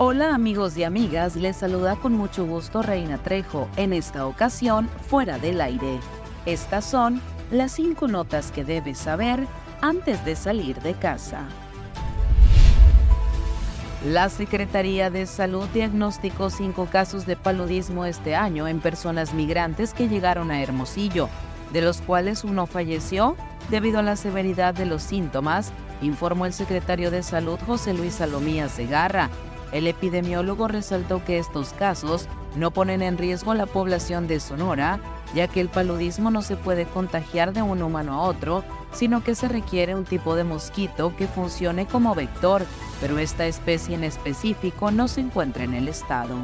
Hola amigos y amigas, les saluda con mucho gusto Reina Trejo, en esta ocasión fuera del aire. Estas son las cinco notas que debes saber antes de salir de casa. La Secretaría de Salud diagnosticó cinco casos de paludismo este año en personas migrantes que llegaron a Hermosillo, de los cuales uno falleció debido a la severidad de los síntomas, informó el secretario de Salud José Luis Salomía Segarra. El epidemiólogo resaltó que estos casos no ponen en riesgo a la población de Sonora, ya que el paludismo no se puede contagiar de un humano a otro, sino que se requiere un tipo de mosquito que funcione como vector, pero esta especie en específico no se encuentra en el estado.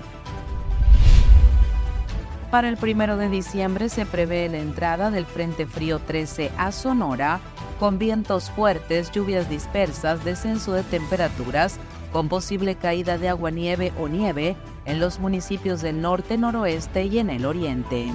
Para el primero de diciembre se prevé la entrada del Frente Frío 13 a Sonora, con vientos fuertes, lluvias dispersas, descenso de temperaturas, con posible caída de agua nieve o nieve en los municipios del norte, noroeste y en el oriente.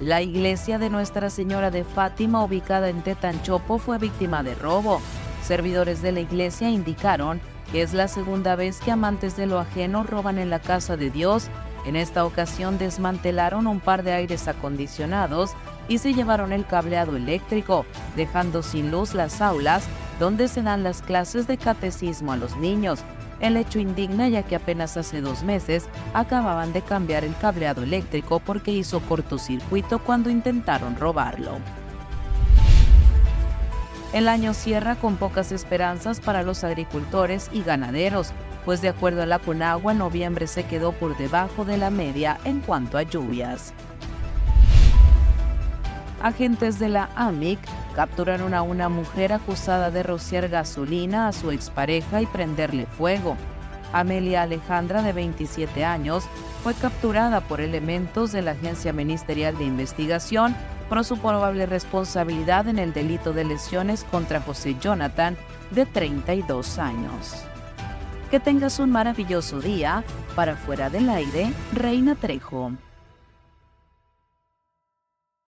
La iglesia de Nuestra Señora de Fátima, ubicada en Tetanchopo, fue víctima de robo. Servidores de la iglesia indicaron que es la segunda vez que amantes de lo ajeno roban en la casa de Dios. En esta ocasión desmantelaron un par de aires acondicionados y se llevaron el cableado eléctrico, dejando sin luz las aulas donde se dan las clases de catecismo a los niños. El hecho indigna ya que apenas hace dos meses acababan de cambiar el cableado eléctrico porque hizo cortocircuito cuando intentaron robarlo. El año cierra con pocas esperanzas para los agricultores y ganaderos, pues de acuerdo a la Conagua, noviembre se quedó por debajo de la media en cuanto a lluvias. Agentes de la AMIC capturaron a una mujer acusada de rociar gasolina a su expareja y prenderle fuego. Amelia Alejandra, de 27 años, fue capturada por elementos de la Agencia Ministerial de Investigación por su probable responsabilidad en el delito de lesiones contra José Jonathan, de 32 años. Que tengas un maravilloso día. Para fuera del aire, Reina Trejo.